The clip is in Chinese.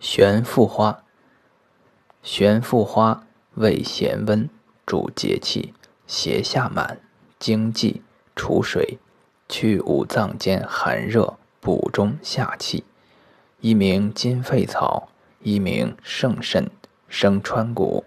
玄附花，玄附花味咸温，主节气，胁下满，经济，储水，去五脏间寒热，补中下气。一名金肺草，一名圣肾，生川谷。